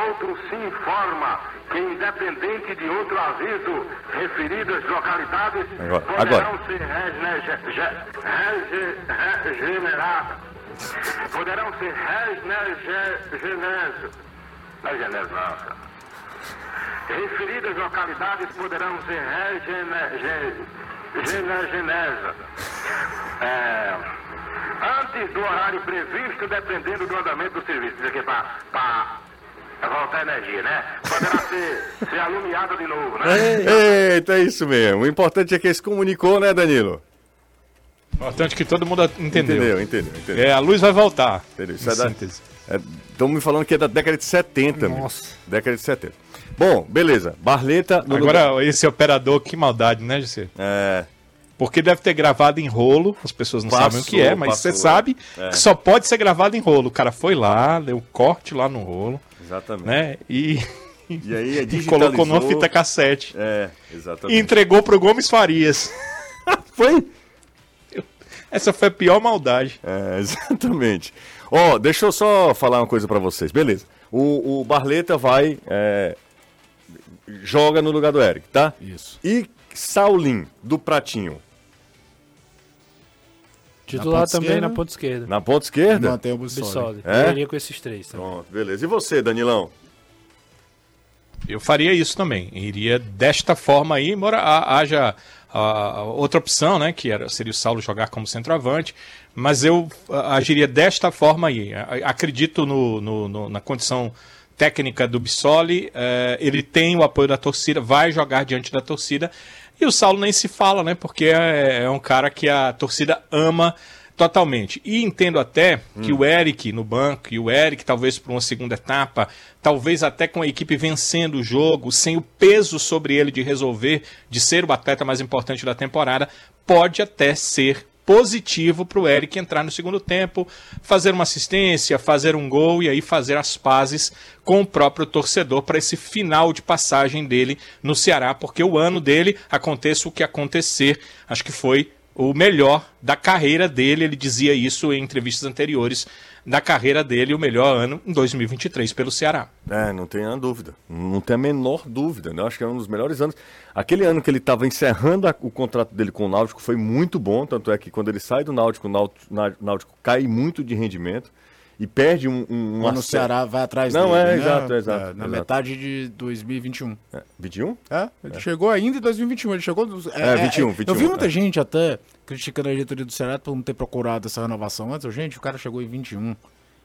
Outro se informa que, independente de outro aviso, referidas localidades Agora, poderão agora. ser rege- ge- rege- regeneradas. Poderão ser regeneradas. Não é não. Referidas localidades poderão ser regeneradas. É, antes do horário previsto, dependendo do andamento do serviço. Isso aqui para voltar energia, né? Poderá ser, ser alumiada de novo, né? Eita, é isso mesmo. O importante é que ele se comunicou, né, Danilo? Importante que todo mundo entendeu. Entendeu, entendeu, entendeu. É, a luz vai voltar. Entendeu? Isso Em é da- síntese. Estão me falando que é da década de 70, meu. Nossa. Década de 70. Bom, beleza. Barleta no lugar- Agora, esse operador, que maldade, né, José? É, Porque deve ter gravado em rolo, as pessoas não Passou, sabem o que é, mas você passou. sabe É. que só pode ser gravado em rolo. O cara foi lá, deu corte lá no rolo, exatamente. né? E, E aí é e colocou numa fita cassete. É, E exatamente. entregou pro Gomes Farias. Foi? Essa foi a pior maldade. É, exatamente. Ó, deixa eu só falar uma coisa pra vocês. Beleza. O, o Barleta vai. é, joga no lugar do Eric, tá? Isso. E Saulim, do Pratinho. Titular também esquerda. na ponta esquerda. Na ponta esquerda? Mantém o Bissoli. Bissoli. É? Eu iria com esses três. Também. Pronto, beleza. E você, Danilão? Eu faria isso também. Iria desta forma aí, embora ha- haja ah, outra opção, né? Que era, seria o Saulo jogar como centroavante. Mas eu agiria desta forma aí. A- Acredito no, no- no- na condição técnica do Bissoli. eh, ele tem o apoio da torcida, vai jogar diante da torcida. E o Saulo nem se fala, né? Porque é, é um cara que a torcida ama totalmente. E entendo até que o Eric no banco, e o Eric talvez para uma segunda etapa, talvez até com a equipe vencendo o jogo, sem o peso sobre ele de resolver, de ser o atleta mais importante da temporada, pode até ser positivo para o Eric entrar no segundo tempo, fazer uma assistência, fazer um gol e aí fazer as pazes com o próprio torcedor para esse final de passagem dele no Ceará, porque o ano dele, aconteça o que acontecer, acho que foi o melhor da carreira dele, ele dizia isso em entrevistas anteriores da carreira dele, o melhor ano em 2023 pelo Ceará. É, não tem a dúvida. Não tem a menor dúvida. Né? Acho que é um dos melhores anos. Aquele ano que ele estava encerrando a- o contrato dele com o Náutico foi muito bom. Tanto é que quando ele sai do Náutico, o Náutico, Náutico cai muito de rendimento e perde um. um Lá no ace- Ceará vai atrás Não, dele, é, né? exato, exato, É, na exato. metade de 2021. É, 21? É, ele chegou ainda em 2021. Ele chegou. dos- É, 21, 21, Eu vi muita é. gente até criticando a diretoria do Ceará por não ter procurado essa renovação antes. Gente, o cara chegou em 21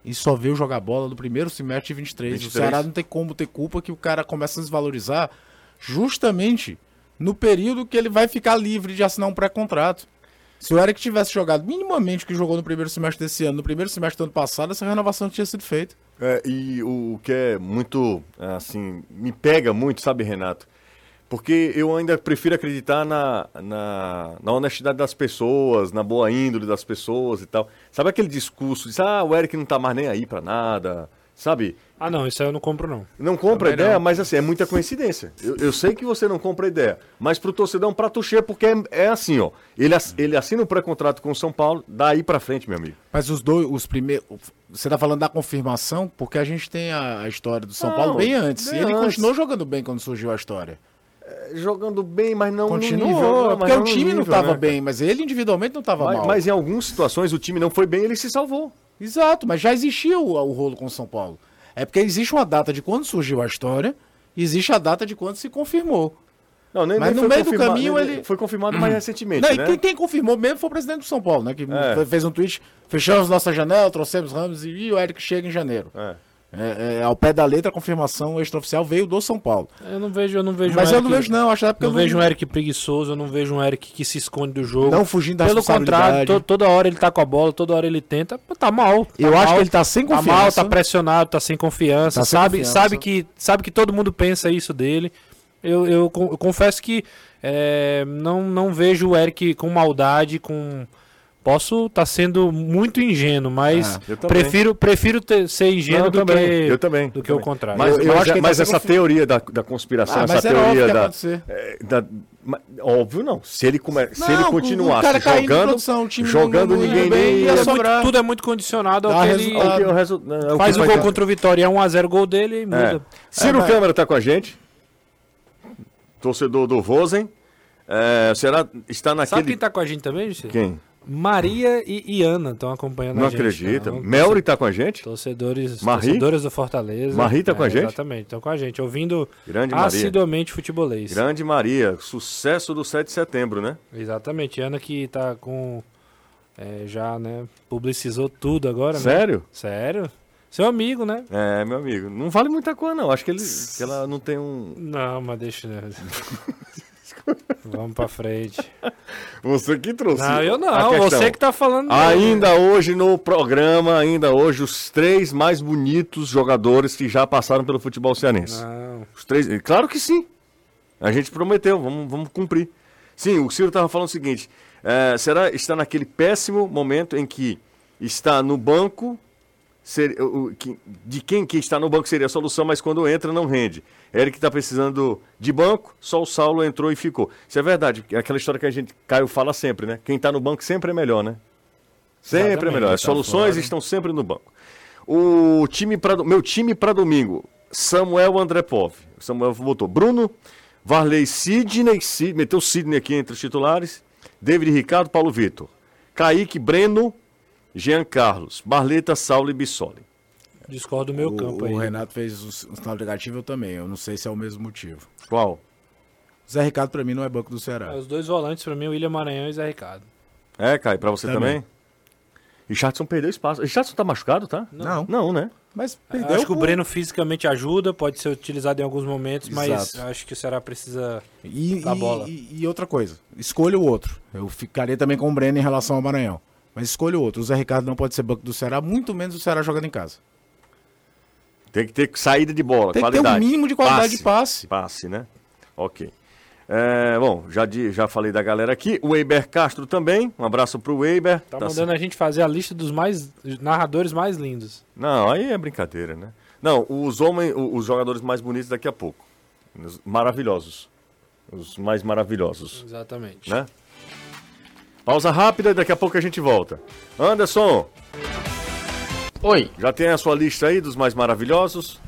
e só veio jogar bola no primeiro semestre de 23. 23. O Ceará não tem como ter culpa que o cara começa a desvalorizar justamente no período que ele vai ficar livre de assinar um pré-contrato. Se o Eric tivesse jogado minimamente o que jogou no primeiro semestre desse ano, no primeiro semestre do ano passado, essa renovação tinha sido feita. É, e o, o que é muito, assim, me pega muito, sabe, Renato? Porque eu ainda prefiro acreditar na, na, na honestidade das pessoas, na boa índole das pessoas e tal. Sabe aquele discurso de, ah, o Eric não tá mais nem aí pra nada, sabe? Ah, não, isso aí eu não compro, não. Não compra Também ideia, não. mas assim, é muita coincidência. Eu, eu sei que você não compra ideia, mas pro torcedor é um prato cheio, porque é, é assim, ó. Ele, ele assina um pré-contrato com o São Paulo, daí pra frente, meu amigo. Mas os dois, os primeiros. Você tá falando da confirmação, porque a gente tem a, a história do São Não, Paulo bem antes. bem e ele antes. continuou jogando bem quando surgiu a história. Jogando bem, mas não Continuou, no nível. não, porque não o time não nível, tava né, cara? bem, mas ele individualmente não tava Mas, mal. mas em algumas situações o time não foi bem, ele se salvou. Exato, mas já existia o, o rolo com o São Paulo. É porque existe uma data de quando surgiu a história e existe a data de quando se confirmou. Não, nem, Mas nem no foi meio do confirmado- caminho nem- ele- Foi confirmado mais recentemente, Não, e né? quem, quem confirmou mesmo foi o presidente do São Paulo, né? Que É. fez um tweet, fechamos nossa janela, trouxemos Ramos e, e o Eric chega em janeiro. É. É, é, ao pé da letra, a confirmação extraoficial veio do São Paulo. Eu não vejo, eu não vejo Mas um eu Eric- não vejo, não. Acho que é porque não eu vejo um Eric preguiçoso, eu não vejo um Eric que se esconde do jogo. Não fugindo da Pelo contrário, to- toda hora ele tá com a bola, toda hora ele tenta. Tá mal. tá Eu acho mal, que ele tá sem Tá confiança. mal, tá pressionado, tá sem confiança. Tá sem sabe, confiança. sabe que sabe que todo mundo pensa isso dele. Eu, eu, eu confesso que é, não, não vejo o Eric com maldade, com posso estar sendo muito ingênuo, mas Ah, prefiro prefiro ter- ser ingênuo Não, eu do também, que eu também, do que o contrário. Mas, Eu- eu mas acho que é- ele tá mas sem essa confi- teoria da, da conspiração, Ah, essa teoria que ia da, é, da- Óbvio não. Se ele, come, se Não, ele o- o continuasse de jogando, produção, o time não- jogando não ninguém bem, nem ia É sobrar. tudo é muito condicionado ao que ele que o resu- é, que faz o gol dar. contra o Vitória, é 1x0 gol dele e É. muda. Ciro É, Câmara tá com a gente. Torcedor do Rosen. É, será está Sabe naquele. quem tá com a gente também, Jussi? Quem? Maria e, Ana estão acompanhando Não a gente. acredita. Então, Melry tá com a gente. Torcedores, Marie? torcedores do Fortaleza. Marie tá com a gente? Exatamente, estão com a gente, ouvindo Grande Maria. assiduamente futebolês. Grande Maria. Sucesso do 7 de setembro, né? Exatamente, Ana que tá com. é, já, né? Publicizou tudo agora, né? Sério? Sério? Seu amigo, né? É, meu amigo. Não vale muita coisa, não. Acho que, ele, que ela não tem um. Não, mas deixa. Vamos pra frente. Você que trouxe. Não, eu não. Você que tá falando. Ainda hoje no programa, ainda hoje, os três mais bonitos jogadores que já passaram pelo futebol cearense. Não. Os três. Claro que sim. A gente prometeu, vamos, vamos cumprir. Sim, o Ciro estava falando o seguinte: é, será está naquele péssimo momento em que está no banco. Ser- o- de quem que está no banco seria a solução, mas quando entra não rende. Eric está precisando de banco, só o Saulo entrou e ficou. Isso é verdade, é aquela história que a gente, Caio fala sempre, né? Quem está no banco sempre é melhor, né? Sempre é Exatamente, melhor. As tá soluções fora. estão sempre no banco. O time pra, meu time para domingo, Samuel Andrepov. Samuel botou Bruno, Varley Sidney, Sid, meteu Sidney aqui entre os titulares, David Ricardo, Paulo Vitor, Kaique, Breno, Jean Carlos, Barleta, Saulo e Bissoli. Discordo do meu o, campo o aí. Renato fez um, sinal negativo, eu também. Eu não sei se é o mesmo motivo. Qual? Zé Ricardo, pra mim, não é banco do Ceará. Os dois volantes pra mim, o William Maranhão e Zé Ricardo. É, Caio, para você também? Também. Richardson perdeu espaço. Richardson tá machucado, tá? Não. Não, né? Mas perdeu. acho que o Breno fisicamente ajuda, pode ser utilizado em alguns momentos, mas Exato. acho que o Ceará precisa. E, da bola. E, e outra coisa, escolha o outro. Eu ficaria também com o Breno em relação ao Maranhão. Mas escolha outro. O Zé Ricardo não pode ser banco do Ceará, muito menos o Ceará jogando em casa. Tem que ter saída de bola, Tem que ter qualidade. um mínimo de qualidade de passe. Passe, né? Ok. É, bom, já, di- já falei da galera aqui. O Eiber Castro também. Um abraço pro Eiber. Tá, Tá mandando a gente fazer a lista dos mais narradores mais lindos. Não, aí é brincadeira, né? Não, os homens, os jogadores mais bonitos daqui a pouco. Os maravilhosos. Os mais maravilhosos, Exatamente. né? Pausa rápida e daqui a pouco a gente volta. Anderson, Oi, já tem a sua lista aí dos mais maravilhosos?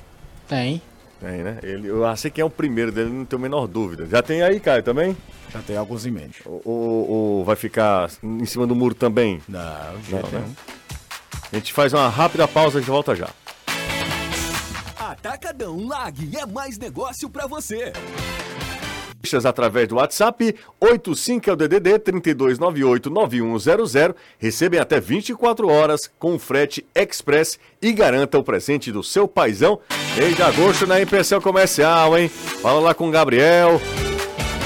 tem. Tem, né? Ele, eu sei que é o primeiro dele, não tenho a menor dúvida. Já tem aí, Caio, também? Já tem alguns em mente. Ou, ou- ou vai ficar em cima do muro também? Não, Não, né? A gente faz uma rápida pausa e volta já. Atacadão Lag é mais negócio pra você. Listas através do WhatsApp 85 é o DDD 32989100. Recebem até 24 horas com frete express e garanta o presente do seu paizão mês de agosto na MPCL Comercial, hein? Fala lá com o Gabriel.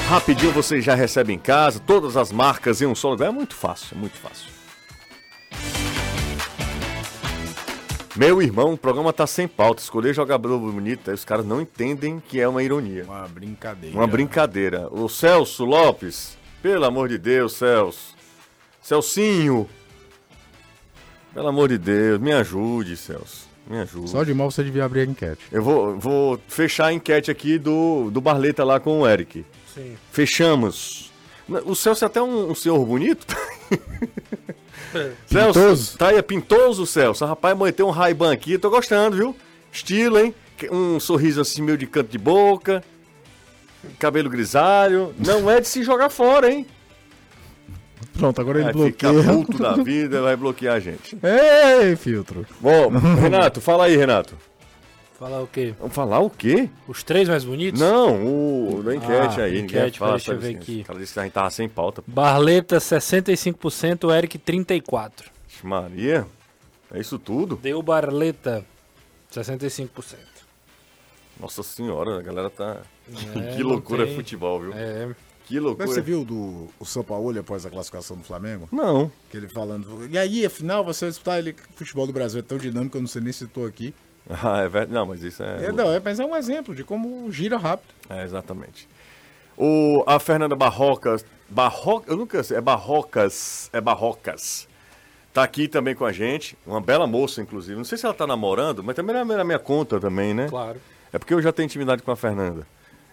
Rapidinho você já recebe em casa todas as marcas em um só lugar. É muito fácil, é muito fácil. Meu irmão, o programa tá sem pauta. Escolher jogador bonito, aí os caras não entendem que é uma ironia. Uma brincadeira. Uma brincadeira. O Celso Lopes, pelo amor de Deus, Celso. Celcinho. Pelo amor de Deus, me ajude, Celso. Me ajude. Só de mal você devia abrir a enquete. Eu vou, vou fechar a enquete aqui do, do Barleta lá com o Eric. Sim. Fechamos. O Celso é até um, um senhor bonito. Celso, Pintoso. tá aí, é pintoso, Celso. Rapaz, mãe, tem um Ray-Ban aqui, tô gostando, viu? Estilo, hein? Um sorriso assim meio de canto de boca. Cabelo grisalho. Não é de se jogar fora, hein? Pronto, agora ele Vai ficar bloqueia. puto da vida, vai bloquear a gente. Ei, filtro. Bom, Renato, fala aí, Renato. Falar o quê? Vamos falar o quê? Os três mais bonitos? Não, o da enquete Ah, aí. enquete, fala, deixa eu ver assim, aqui. Cara disse que a gente tava sem pauta. Barleta 65%, Eric 34%. Vixe, Maria, é isso tudo? Deu Barleta 65%. Nossa senhora, a galera tá. É, que loucura tem- é futebol, viu? É, Que loucura. Mas você viu do, o São Paulo após a classificação do Flamengo? Não. Que ele falando. E aí, afinal, você vai disputar ele. O futebol do Brasil é tão dinâmico, eu não sei nem se estou aqui. Ah, é verdade. Não, mas isso é. É, não, é, mas é um exemplo de como gira rápido. É, exatamente. O, a Fernanda Barrocas. Barroca, eu nunca sei. É Barrocas. É Barrocas. Tá aqui também com a gente. Uma bela moça, inclusive. Não sei se ela tá namorando, mas também é na minha conta também, né? claro. É porque eu já tenho intimidade com a Fernanda.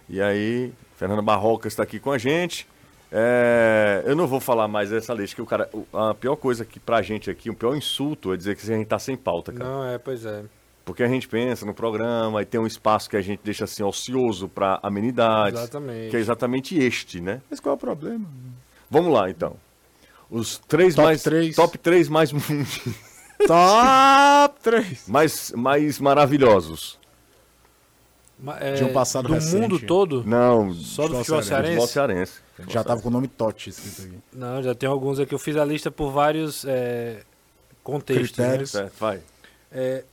E aí, Fernanda Barrocas está aqui com a gente. É, eu não vou falar mais dessa lista, que o cara. A pior coisa que pra gente aqui, o pior insulto é dizer que a gente tá sem pauta, cara. Não, é, pois é. Porque a gente pensa no programa e tem um espaço que a gente deixa assim ocioso para amenidades. Exatamente. Que é exatamente este, né? Mas qual é o problema? Vamos lá, então. Os três Top mais. três. Top 3 mais, Top 3! mais, mais maravilhosos. Ma- é, De um passado do recente. mundo todo? Não, Só do Futebol cearense? cearense. Já tava com o nome Totti escrito aqui. Não, já tem alguns aqui. Eu fiz a lista por vários é, contextos. né? Critérios. Certo, vai. É,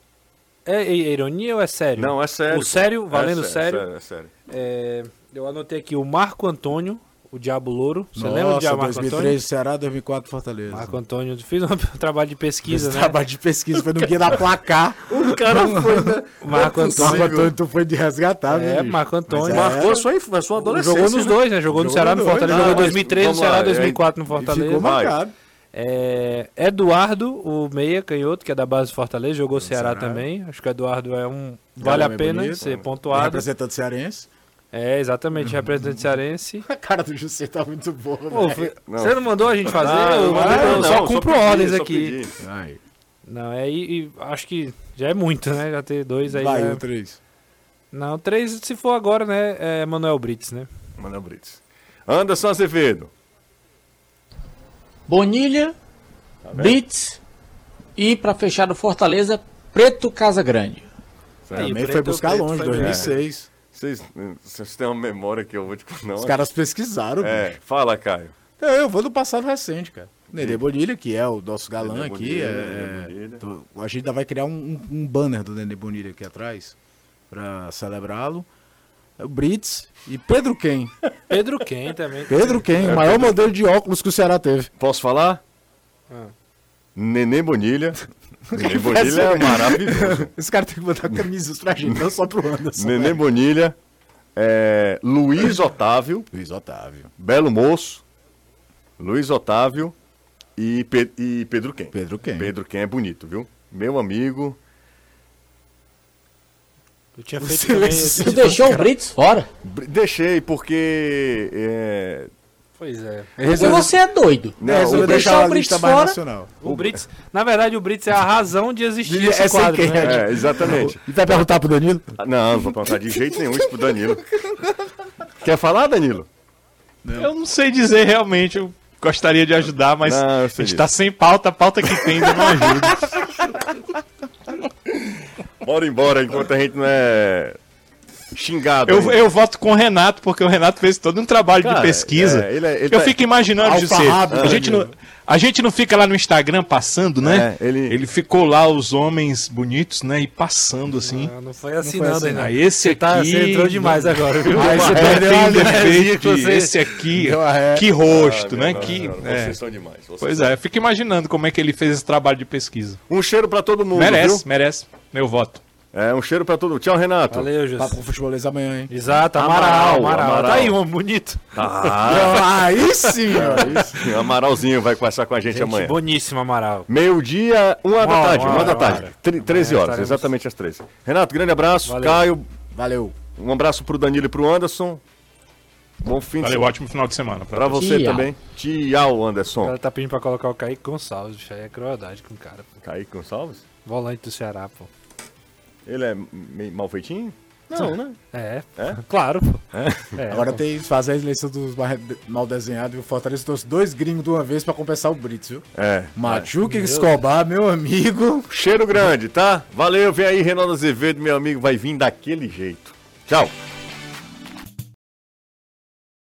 é, é ironia ou é sério? Não, é sério. O sério, É valendo sério. sério, é sério. É, eu anotei aqui o Marco Antônio, o Diabo Louro. Você lembra do Nossa, Diabo Marco 2003 Antônio? Ceará, 2004 Fortaleza. Marco Antônio, fiz um trabalho de pesquisa, Esse né? trabalho de pesquisa foi no guia da placar. O cara foi. né? Marco Marco Antônio. Antônio, tu foi de resgatar, É, bicho? Marco Antônio. É- Marcou a sua, a sua adolescência. Jogou nos né? dois, né? Jogou no Ceará, no. Fortaleza. Não, Jogou mas 2003 no Ceará, é- 2004 no ficou Fortaleza. Vai. marcado. É, Eduardo, o meia canhoto, que é da base do Fortaleza, jogou Ceará, Ceará. também. Acho que o Eduardo é um. Vale a pena bonito, ser é. pontuado. Representante cearense. É, exatamente, representante cearense. A cara do José tá muito boa, Pô, velho. foi- Não. Você não mandou a gente fazer? Ah, eu, mandei, eu não, só cumpro pedi, ordens só aqui. Não, é, e, e acho que já é muito, né? Já ter dois aí. vai, é- o 3. Não, três, se for agora, né? É Manuel Brits, né? Manuel Brits. Anderson Azevedo. Bonilha, Blitz e pra fechar o Fortaleza, Preto Casa Grande. Também foi buscar Preto longe, foi 2006. Vocês, vocês têm uma memória que eu vou te não. Os caras pesquisaram, É, bicho. fala, Caio. É, Eu vou do passado recente, cara. Nenê Bonilha, que é o nosso galã Nenê aqui. Bonilha, é- Nenê é- Bonilha. tô- a gente ainda vai criar um, um- banner do Nenê Bonilha aqui atrás pra celebrá-lo. É O Brits e Pedro Ken. Pedro Ken também. Pedro Ken, o maior modelo de óculos que o Ceará teve. Posso falar? Ah. Nenê Bonilha. Nenê Bonilha é maravilhoso. Esse cara tem que botar camisas pra gente, não só pro Anderson. Nenê né? Bonilha. é, Luiz Otávio, Luiz Otávio. Belo Moço. Luiz Otávio e, Pe- e Pedro Quem. Pedro quem? Pedro Quem é bonito, viu? Meu amigo. Eu tinha feito também. Tu deixou o Brits fora. Deixei porque. é, Pois é. Porque você é doido. Não, Resolveu o- deixar deixar o Brits fora. nacional. O Brits, na verdade, o Brits é a razão de existir esse é sem quadro, quem, né? É, exatamente. E vai perguntar pro Danilo? Não, não vou perguntar de jeito nenhum isso pro Danilo. Quer falar, Danilo? Eu não sei dizer realmente, eu gostaria de ajudar, mas Não, a gente disso. tá sem pauta, a pauta que tem não ajuda. Bora embora enquanto a gente não é xingado. Eu, eu voto com o Renato, porque o Renato fez todo um trabalho Cara, de pesquisa. é, ele é- ele eu tá- fico imaginando, José, Alfarrábio, a, gente não, a gente não fica lá no Instagram passando, né? É, ele- ficou lá, os homens bonitos, né? E passando assim. Não, não foi assim, foi não, assim, Daniel. Ah, esse Você tá- aqui- você entrou demais agora, viu? Aí você É, perdeu linha. defeito, você- esse aqui, que rosto, Ah, né? Que, é. Vocês são demais. vocês Pois são- é, eu fico imaginando como é que ele fez esse trabalho de pesquisa. Um cheiro pra todo mundo, merece, viu? merece. Meu voto. É, um cheiro pra todo mundo. Tchau, Renato. Valeu, José. Papo com futebolês amanhã, hein? Exato, Amaral, Amaral, Amaral. Amaral. Tá aí, um bonito. Ah, Aí sim, sim, Amaralzinho vai conversar com a gente, Gente, amanhã. boníssimo, Amaral. Meio-dia, uma da Uma tarde, hora, uma da uma tarde. hora. Tre- 13 Amanhã horas, estaremos- exatamente às 13. Renato, grande abraço. Valeu. Caio, Valeu. um abraço pro Danilo e pro Anderson. Bom fim de Valeu, semana. ótimo final de semana. Pra você Tchau. também. Tchau, O Anderson. cara tá pedindo pra colocar o Kaique Gonçalves. Isso aí é crueldade com o cara. pô. Kaique Gonçalves? Volante do Ceará, pô. Ele é meio mal feitinho? Não, né? É, É? claro, pô. É, Agora pô. tem que fazer a eleição dos mal desenhados e o Fortaleza trouxe dois gringos de uma vez pra compensar o Brits, viu? É. Machuca Escobar, meu amigo. Cheiro grande, tá? Valeu, vem aí, Reinaldo Azevedo, meu amigo, vai vir daquele jeito. Tchau.